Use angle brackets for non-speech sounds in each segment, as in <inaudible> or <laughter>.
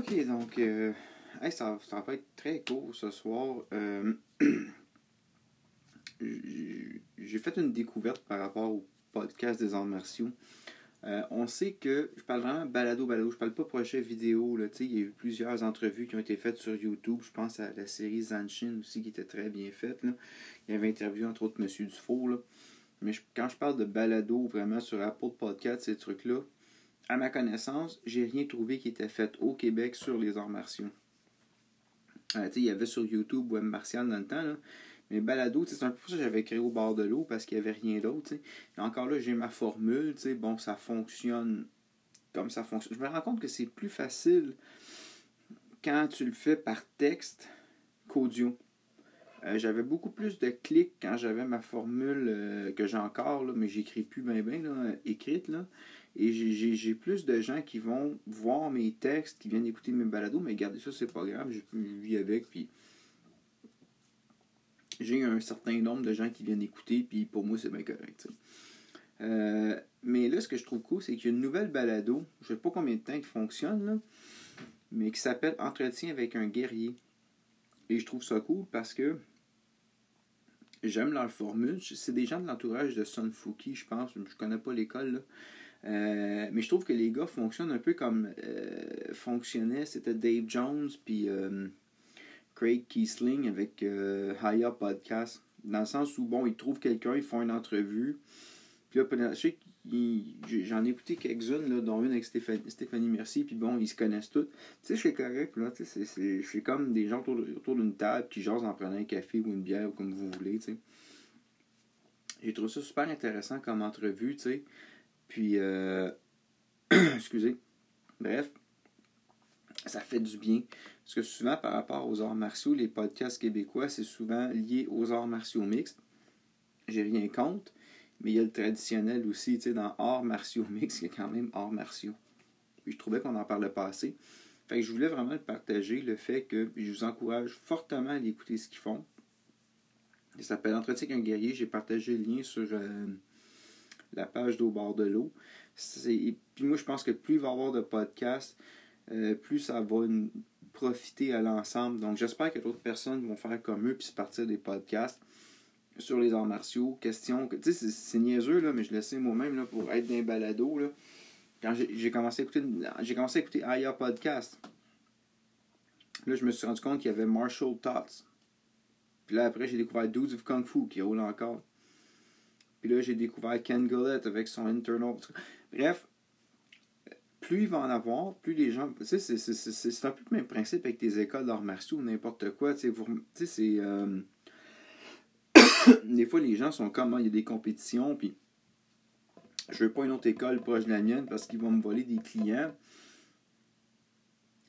Ok, donc, euh, hey, ça, va être très court ce soir. Euh, <clears throat> J'ai fait une découverte par rapport au podcast des arts martiaux. Euh, on sait que, je parle vraiment balado, balado, je parle pas projet vidéo. Là, il y a eu plusieurs entrevues qui ont été faites sur YouTube. Je pense à la série Zanshin aussi qui était très bien faite. Là. Il y avait interviewé entre autres M. Dufour. Là. Mais quand je parle de balado vraiment sur Apple Podcast, ces trucs-là, à ma connaissance, j'ai rien trouvé qui était fait au Québec sur les arts martiaux. Euh, il y avait sur YouTube Web Martial dans le temps, là, mais balado, c'est un peu ça que j'avais créé au bord de l'eau parce qu'il n'y avait rien d'autre. Encore là, j'ai ma formule. Bon, ça fonctionne comme ça fonctionne. Je me rends compte que c'est plus facile quand tu le fais par texte qu'audio. Euh, j'avais beaucoup plus de clics quand j'avais ma formule euh, que j'ai encore, là, mais j'écris plus bien bien écrite. Là. Et j'ai plus de gens qui vont voir mes textes, qui viennent écouter mes balados, mais regardez ça, c'est pas grave, je vis avec, puis j'ai un certain nombre de gens qui viennent écouter, puis pour moi, c'est bien correct. Euh, mais là, ce que je trouve cool, c'est qu'il y a une nouvelle balado, je sais pas combien de temps il fonctionne, là, mais qui s'appelle Entretien avec un guerrier. Et je trouve ça cool parce que j'aime leur formule. C'est des gens de l'entourage de Sun Fuki, je pense. Je connais pas l'école, euh, mais je trouve que les gars fonctionnent un peu comme euh, fonctionnait, c'était Dave Jones, puis Craig Kiesling avec euh, Haya Podcast. Dans le sens où, bon, ils trouvent quelqu'un, ils font une entrevue. Puis j'en ai écouté quelques-unes, dont une avec Stéphanie, Stéphanie Merci, puis bon, ils se connaissent tous. Tu sais, je suis correct, là, tu sais, je suis comme des gens autour, d'une table qui jasent en prenant un café ou une bière, ou comme vous voulez, tu sais. J'ai trouvé ça super intéressant comme entrevue, tu sais. Puis, euh... <clears throat> excusez. Bref, ça fait du bien. Parce que souvent, par rapport aux arts martiaux, les podcasts québécois, c'est souvent lié aux arts martiaux mixtes. J'ai rien contre, mais il y a le traditionnel aussi, tu sais, dans arts martiaux <laughs> mixtes, il y a quand même arts martiaux. Puis je trouvais qu'on en parlait pas assez. Fait que je voulais vraiment partager, le fait que je vous encourage fortement à écouter ce qu'ils font. Ça s'appelle Entretien avec un guerrier. J'ai partagé le lien sur euh, la page d'Au bord de l'eau. Puis moi, je pense que plus il va y avoir de podcasts, euh, plus ça va profiter à l'ensemble. Donc j'espère que d'autres personnes vont faire comme eux puis se partir des podcasts sur les arts martiaux. Question que, tu sais, c'est niaiseux, là, mais je le moi-même là, pour être d'un balado. Là. Quand j'ai commencé à écouter commencé à écouter Aya Podcast. Là, je me suis rendu compte qu'il y avait Marshall Tots. Puis là, après, j'ai découvert Dudes of Kung Fu qui roule encore. Puis là, j'ai découvert Ken Gullett avec son internal. Bref, plus il va en avoir, plus les gens. Tu sais, c'est un peu le même principe avec tes écoles d'arts martiaux ou n'importe quoi. Tu sais, c'est. Euh, <coughs> des fois, les gens sont comme, ah, il y a des compétitions, puis je veux pas une autre école proche de la mienne parce qu'ils vont me voler des clients.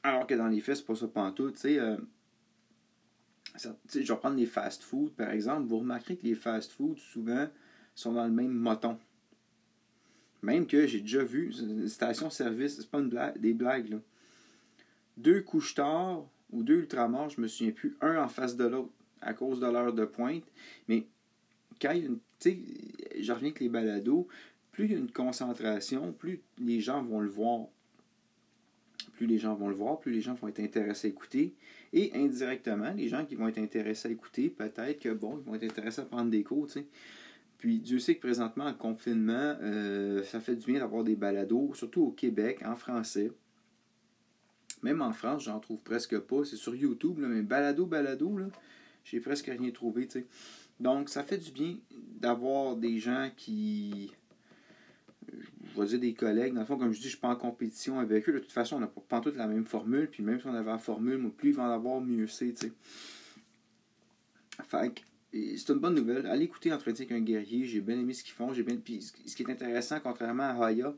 Alors que dans les faits, c'est pas ça pantoute. Tu sais, euh, je vais prendre les fast-food, par exemple. Vous remarquerez que les fast-food, souvent, sont dans le même moton. Même que j'ai déjà vu, une station-service, c'est pas une blague, des blagues, là. Deux couches tard ou deux ultramars, je me souviens plus, un en face de l'autre à cause de l'heure de pointe. Mais quand il y a une. Je reviens avec les balados, plus il y a une concentration, plus les gens vont le voir. Plus les gens vont le voir, plus les gens vont être intéressés à écouter. Et indirectement, les gens qui vont être intéressés à écouter, peut-être que bon, ils vont être intéressés à prendre des cours, tu sais. Puis Dieu sait que présentement, en confinement, euh, ça fait du bien d'avoir des balados, surtout au Québec, en français. Même en France, j'en trouve presque pas. C'est sur YouTube, mais balado, balado, là, j'ai presque rien trouvé. sais. Donc, ça fait du bien d'avoir des gens qui. Je vais dire des collègues. Dans le fond, comme je dis, je ne suis pas en compétition avec eux. De toute façon, on n'a pas toute la même formule. Puis même si on avait la formule, plus ils vont en avoir, mieux c'est. Fait que c'est une bonne nouvelle. Allez écouter Entretien avec un guerrier. J'ai bien aimé ce qu'ils font. J'ai bien... Puis, ce qui est intéressant, contrairement à Haya,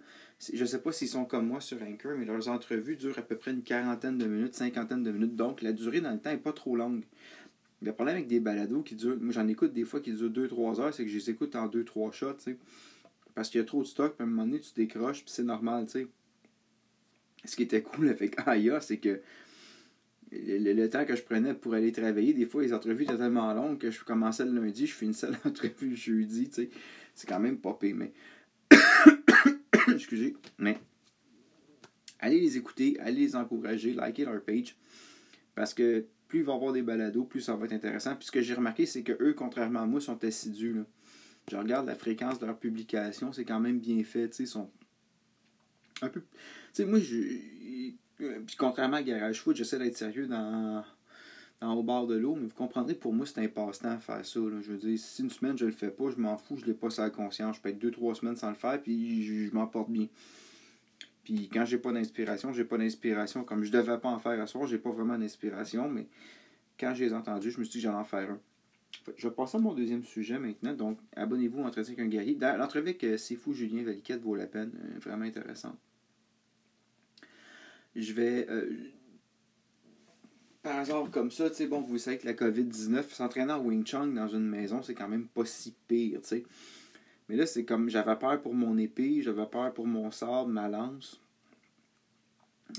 je sais pas s'ils sont comme moi sur Anchor, mais leurs entrevues durent à peu près une quarantaine de minutes, cinquantaine de minutes. Donc, la durée dans le temps n'est pas trop longue. Le problème avec des balados qui durent, moi j'en écoute des fois qui durent 2-3 heures, c'est que je les écoute en 2-3 shots, tu sais. Parce qu'il y a trop de stock, puis à un moment donné, tu décroches, puis c'est normal, tu sais. Ce qui était cool avec Aya, c'est que le, temps que je prenais pour aller travailler, des fois, les entrevues étaient tellement longues que je commençais le lundi, je finissais <laughs> l'entrevue le jeudi, tu sais. C'est quand même pas mais. <coughs> Excusez, mais. allez les écouter, allez les encourager, likez leur page. Parce que plus ils vont avoir des balados, plus ça va être intéressant. Puis ce que j'ai remarqué, c'est que eux, contrairement à moi, sont assidus. Là. Je regarde la fréquence de leur publication, c'est quand même bien fait. Ils sont un peu. Tu sais, moi, je. Puis contrairement à Garage Foot, j'essaie d'être sérieux dans, dans au bord de l'eau, mais vous comprendrez, pour moi, c'est un passe-temps à faire ça. Je veux dire, si une semaine je le fais pas, je m'en fous, je l'ai pas sur conscience. Je peux être deux, trois semaines sans le faire, puis je, je m'en porte bien. Puis quand j'ai pas d'inspiration, j'ai pas d'inspiration. Comme je devais pas en faire à soir, j'ai pas vraiment d'inspiration, mais quand j'ai entendu, je me suis dit que j'allais en faire un. Je vais passer à mon deuxième sujet maintenant. Donc, abonnez-vous à Entretien avec un guerrier. L'entrevue avec euh, C'est fou Julien Valiquette vaut la peine. Euh, vraiment intéressant. Je vais. Euh, par hasard, comme ça, tu sais, bon, vous savez que la COVID-19, s'entraîner en Wing Chun dans une maison, c'est quand même pas si pire, tu sais. Mais là, c'est comme j'avais peur pour mon épée, j'avais peur pour mon sabre, ma lance.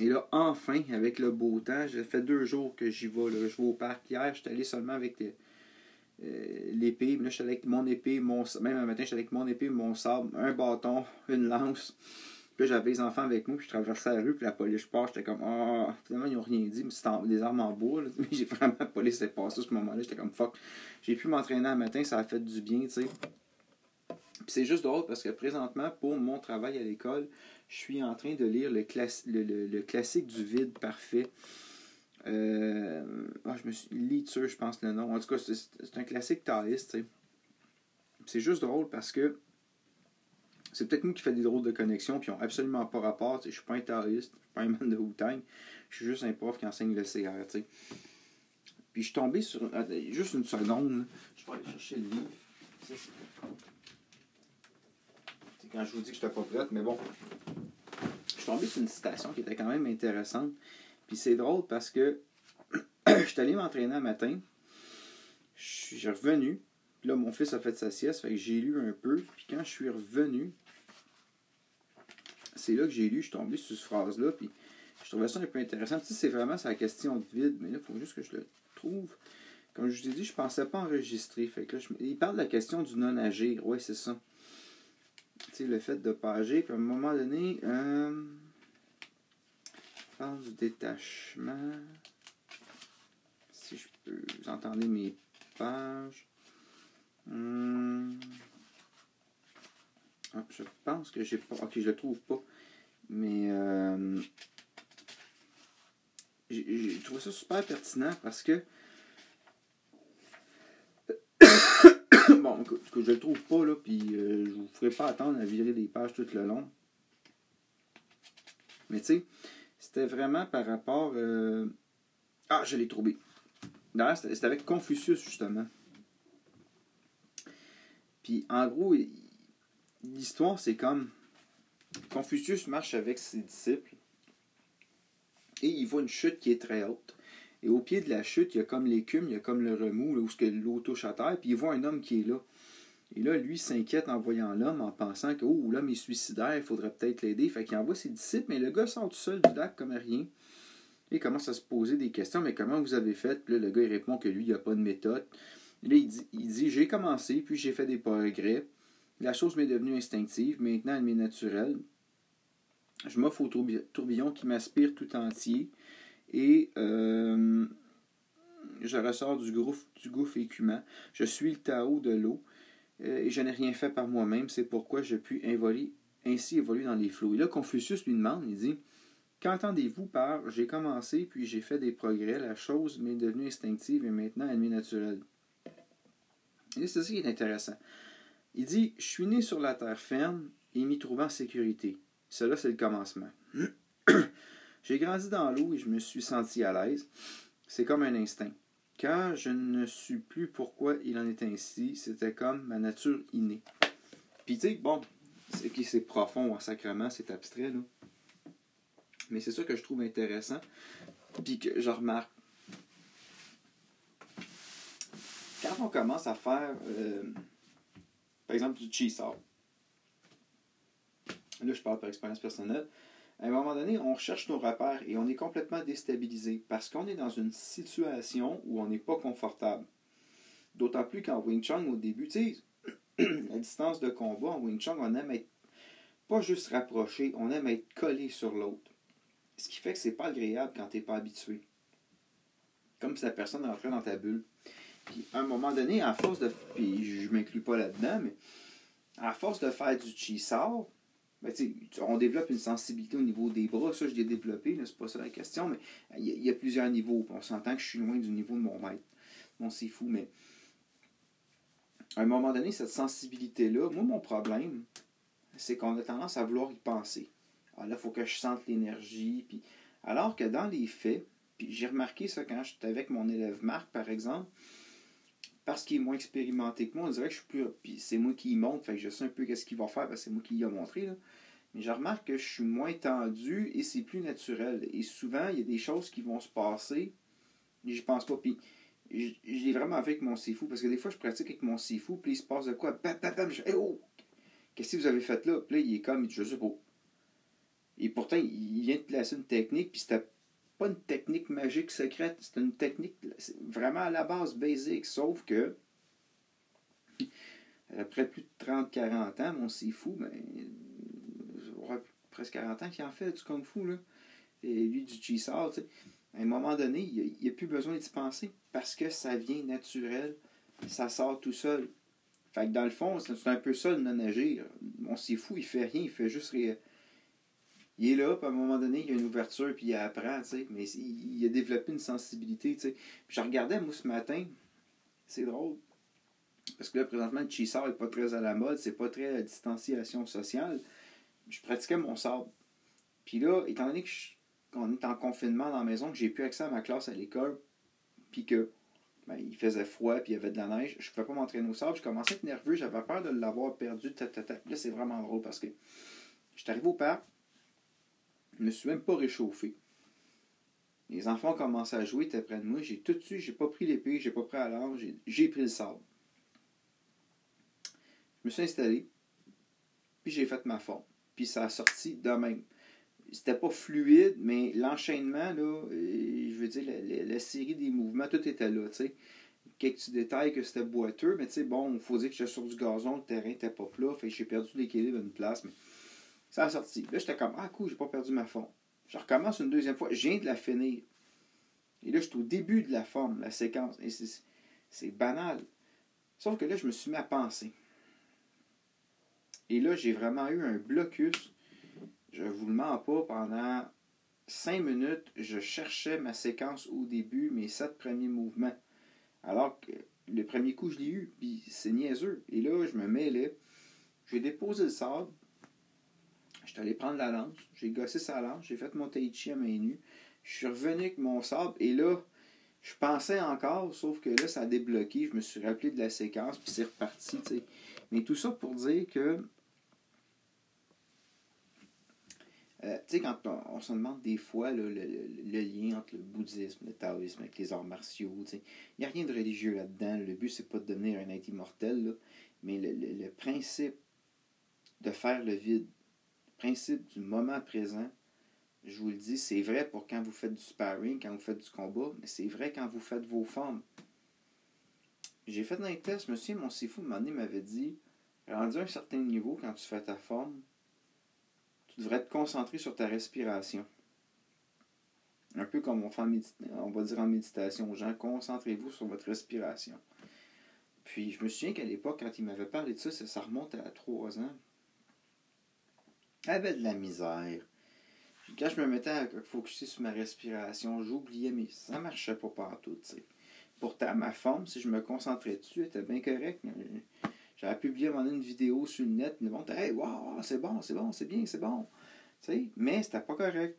Et là, enfin, avec le beau temps, j'ai fait deux jours que j'y vais. Je vais au parc hier, j'étais allé seulement avec euh, l'épée. Là, j'étais avec mon épée, mon même un matin, j'étais avec mon épée, mon sabre, un bâton, une lance. Puis j'avais les enfants avec moi, puis je traversais la rue, puis la police part, j'étais comme, ah, oh. finalement, ils n'ont rien dit, mais c'était des armes en bois, <laughs> Mais j'ai vraiment, la police s'est passée à ce moment-là, j'étais comme, fuck. J'ai pu m'entraîner un matin, ça a fait du bien, tu sais. Puis c'est juste drôle parce que présentement, pour mon travail à l'école, je suis en train de lire le, le, classique du vide parfait. Euh, je me suis Liture, je pense le nom. En tout cas, c'est un classique taoïste. C'est juste drôle parce que c'est peut-être moi qui fais des drôles de connexions ils n'ont absolument pas rapport. Je suis pas un taoïste, je suis pas un man de wu Je suis juste un prof qui enseigne le CR. Puis je suis tombé sur. Juste une seconde. Je vais aller chercher le livre. C'est quand je vous dis que je n'étais pas prête, mais bon suis tombé sur une citation qui était quand même intéressante. Puis c'est drôle parce que <clears throat> je suis allé m'entraîner un matin. J'ai revenu. Puis là, mon fils a fait sa sieste. Fait que j'ai lu un peu. Puis quand je suis revenu, c'est là que j'ai lu. Je suis tombé sur cette phrase-là. Puis je trouvais ça un peu intéressant. Tu sais, c'est vraiment sa question de vide. Mais là, il faut juste que je le trouve. Comme je vous ai dit, je pensais pas enregistrer. Fait que là, Il parle de la question du non-agir. Oui, c'est ça le fait de pager, puis à un moment donné, euh, parle du détachement. Si je peux, vous entendez mes pages. Hmm. Ah, je pense que j'ai pas. Ok, je le trouve pas. Mais euh, j'ai trouvé ça super pertinent parce que <coughs> bon, que, je le trouve pas, là, puis euh, je vous ferai pas attendre à virer des pages tout le long. Mais tu sais, c'était vraiment par rapport. Euh, ah, je l'ai trouvé. D'ailleurs, c'était avec Confucius, justement. Puis, en gros, l'histoire, c'est comme Confucius marche avec ses disciples et il voit une chute qui est très haute. Et au pied de la chute, il y a comme l'écume, il y a comme le remous, où l'eau touche à terre, puis il voit un homme qui est là. Et là, lui s'inquiète en voyant l'homme, en pensant que oh, l'homme est suicidaire, il faudrait peut-être l'aider. Fait qu'il envoie ses disciples, mais le gars sort tout seul du lac comme rien. Et il commence à se poser des questions. Mais comment vous avez fait? Puis là, le gars il répond que lui, il n'a pas de méthode. Là, il dit, dit J'ai commencé, puis j'ai fait des progrès. La chose m'est devenue instinctive. Maintenant, elle m'est naturelle. Je m'offre au tourbillon qui m'aspire tout entier et euh, je ressors du gouffre, écumant. Je suis le Tao de l'eau euh, et je n'ai rien fait par moi-même. C'est pourquoi je puis ainsi évoluer dans les flots. Et là, Confucius lui demande, il dit Qu'entendez-vous par j'ai commencé puis j'ai fait des progrès, la chose m'est devenue instinctive et maintenant elle m'est naturelle Et c'est ça qui est intéressant. Il dit Je suis né sur la terre ferme et m'y trouvant en sécurité. Cela, c'est le commencement. <clears throat> J'ai grandi dans l'eau et je me suis senti à l'aise. C'est comme un instinct. Quand je ne suis plus pourquoi il en est ainsi, c'était comme ma nature innée. Puis tu sais, bon, c'est qui c'est profond en sacrement, c'est abstrait, là. Mais c'est ça que je trouve intéressant. Puis que je remarque. Quand on commence à faire, euh, par exemple, du cheese Là, je parle par expérience personnelle à un moment donné, on cherche nos repères et on est complètement déstabilisé parce qu'on est dans une situation où on n'est pas confortable. D'autant plus qu'en Wing Chun, au début, <clears throat> la distance de combat en Wing Chun, on aime être pas juste rapproché, on aime être collé sur l'autre. fait que c'est pas agréable quand tu n'es pas habitué. Comme si la personne rentrait dans ta bulle. Puis à un moment donné, à force de. Puis je m'inclus pas là-dedans, mais à force de faire du chisar, on développe une sensibilité au niveau des bras. Ça, je l'ai développé, c'est pas ça la question, mais il y, a plusieurs niveaux. On s'entend que je suis loin du niveau de mon maître. Bon, c'est fou, mais à un moment donné, cette sensibilité-là, moi, mon problème, c'est qu'on a tendance à vouloir y penser. Ah, là, il faut que je sente l'énergie. Puis... Alors que dans les faits, j'ai remarqué ça quand j'étais avec mon élève Marc, par exemple, parce qu'il est moins expérimenté que moi, on dirait que je suis plus. Puis c'est moi qui y montre, fait que je sais un peu qu'est-ce qu'il va faire, parce que c'est moi qui y a montré. Là. Mais je remarque que je suis moins tendu et c'est plus naturel. Et souvent, il y a des choses qui vont se passer je pense pas. Puis j'ai vraiment fait avec mon sifu, parce que des fois, je pratique avec mon sifu, puis il se passe de quoi Bam, bam, bam, je oh Qu'est-ce que vous avez fait là? Puis là, il est comme, je sais pas. Et pourtant, il vient de placer une technique, puis c'était pas une technique magique secrète, c'est une technique vraiment à la base basique, sauf que après plus de 30-40 ans, mon sifu, ben, presque 40 ans qu'il en fait du kung fu, là. Et lui, du tu sais. À un moment donné, il n'y a, plus besoin d'y penser parce que ça vient naturel, ça sort tout seul. Fait que dans le fond, c'est un peu ça le non-agir. Mon sifu, il fait rien, il fait juste rire il est là, puis à un moment donné, il y a une ouverture, puis il apprend, tu sais, mais il, a développé une sensibilité, tu sais. Puis je regardais, moi, ce matin, c'est drôle, parce que là, présentement, le cheesar n'est pas très à la mode, c'est pas très à distanciation sociale. Je pratiquais mon sable. Puis là, étant donné qu'on est en confinement dans la maison, que j'ai plus accès à ma classe à l'école, puis que ben, il faisait froid, puis il y avait de la neige, je ne pouvais pas m'entraîner au sable, je commençais à être nerveux, j'avais peur de l'avoir perdu, Là, c'est vraiment drôle parce que je suis arrivé au parc, je ne me suis même pas réchauffé. Les enfants ont commencé à jouer, étaient près de moi. J'ai tout de suite, j'ai pas pris l'épée, j'ai pas pris à l'ange, j'ai pris le sable. Je me suis installé, puis j'ai fait ma forme. Puis ça a sorti de même. C'était pas fluide, mais l'enchaînement, là, je veux dire, la, série des mouvements, tout était là, tu sais. Quelques détails que c'était boiteux, mais tu sais, bon, il faut dire que j'étais sur du gazon, le terrain était pas plat, fait j'ai perdu l'équilibre à une place, ça a sorti. Là, j'étais comme, ah, cool, j'ai pas perdu ma forme. Je recommence une deuxième fois. Je viens de la finir. Et là, je suis au début de la forme, la séquence. Et c'est banal. Sauf que là, je me suis mis à penser. Et là, j'ai vraiment eu un blocus. Je vous le mens pas, pendant cinq minutes, je cherchais ma séquence au début, mes sept premiers mouvements. Alors que le premier coup, je l'ai eu, puis c'est niaiseux. Et là, je me mêlais. J'ai déposé le sable, J'étais allé prendre la lance, j'ai gossé sa lance, j'ai fait mon tai chi à main nue. Je suis revenu avec mon sable et là, je pensais encore, sauf que là, ça a débloqué. Je me suis rappelé de la séquence, puis c'est reparti. Mais tout ça pour dire que. Euh, tu sais, quand on, se demande des fois le, lien entre le bouddhisme, le taoïsme avec les arts martiaux, il n'y a rien de religieux là-dedans. Le but, c'est pas de devenir un être immortel, mais le principe de faire le vide, principe du moment présent, je vous le dis, c'est vrai pour quand vous faites du sparring, quand vous faites du combat, mais c'est vrai quand vous faites vos formes. J'ai fait un test, monsieur, mon sifu, un m'avait dit, rendu à un certain niveau, quand tu fais ta forme, tu devrais te concentrer sur ta respiration. Un peu comme on, fait on va dire en méditation aux gens, concentrez-vous sur votre respiration. Puis je me souviens qu'à l'époque, quand il m'avait parlé de ça, ça remonte à trois ans avait de la misère. quand je me mettais à focuser sur ma respiration, j'oubliais, mais ça marchait pas partout, tu sais. Pourtant, ma forme, si je me concentrais dessus, était bien correcte. J'avais publié une vidéo sur le net, le monde Hey, wow, c'est bon, c'est bon, c'est bien, c'est bon. Tu sais, mais c'était pas correct.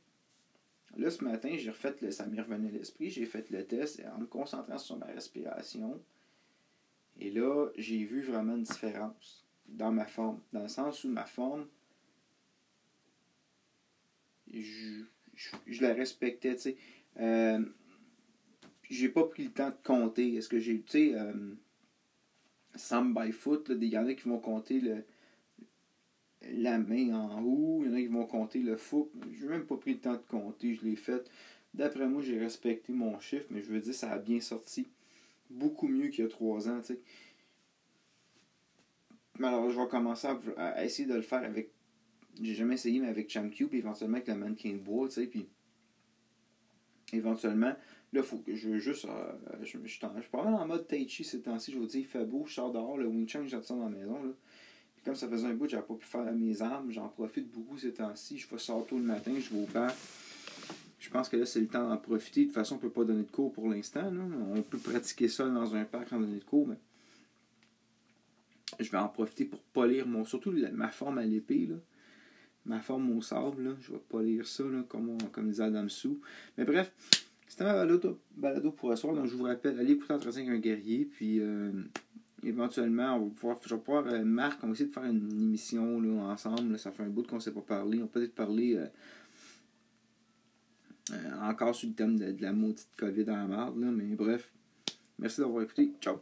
Là, ce matin, j'ai refait le, ça m'est revenu à l'esprit, j'ai fait le test en me concentrant sur ma respiration. Et là, j'ai vu vraiment une différence dans ma forme. Dans le sens où ma forme, je, la respectais, tu sais. Euh, j'ai pas pris le temps de compter. Est-ce que j'ai, tu sais, euh, Sam by Foot, il y en a qui vont compter le, la main en haut, il y en a qui vont compter le foot. J'ai même pas pris le temps de compter, je l'ai fait. D'après moi, j'ai respecté mon chiffre, mais je veux dire, ça a bien sorti. Beaucoup mieux qu'il y a trois ans, tu sais. alors, je vais commencer à, essayer de le faire avec j'ai jamais essayé, mais avec Chamcube, puis éventuellement avec le mannequin bois, tu sais, puis éventuellement, là, faut que je veux juste. euh, je, je, suis pas mal en mode Tai Chi ces temps-ci. Je vous dis, il fait beau, je sors dehors, le Wing Chun, ça dans la maison. Là. Puis comme ça faisait un bout, j'avais pas pu faire mes armes, j'en profite beaucoup ces temps-ci. Je vais sortir tôt le matin, je vais au bar. Je pense que là, c'est le temps d'en profiter. De toute façon, on peut pas donner de cours pour l'instant. On peut pratiquer ça dans un parc en donner de cours, mais je vais en profiter pour polir mon. Surtout ma forme à l'épée. là. Ma forme au sable. Là. Je vais polir ça, là, comme, on- comme disait Adam Sou. Mais bref, c'était ma balado, balado pour ce soir. Donc je vous rappelle, allez écouter Entretien avec un guerrier. Puis euh, éventuellement, on va pouvoir, je vais pouvoir, euh, Marc, on va essayer de faire une émission ensemble. Ça fait un bout qu'on ne s'est pas parlé. On peut peut-être parler. euh, euh, encore sur le thème de, de la maudite COVID en la marde, là, mais bref. Merci d'avoir écouté. Ciao!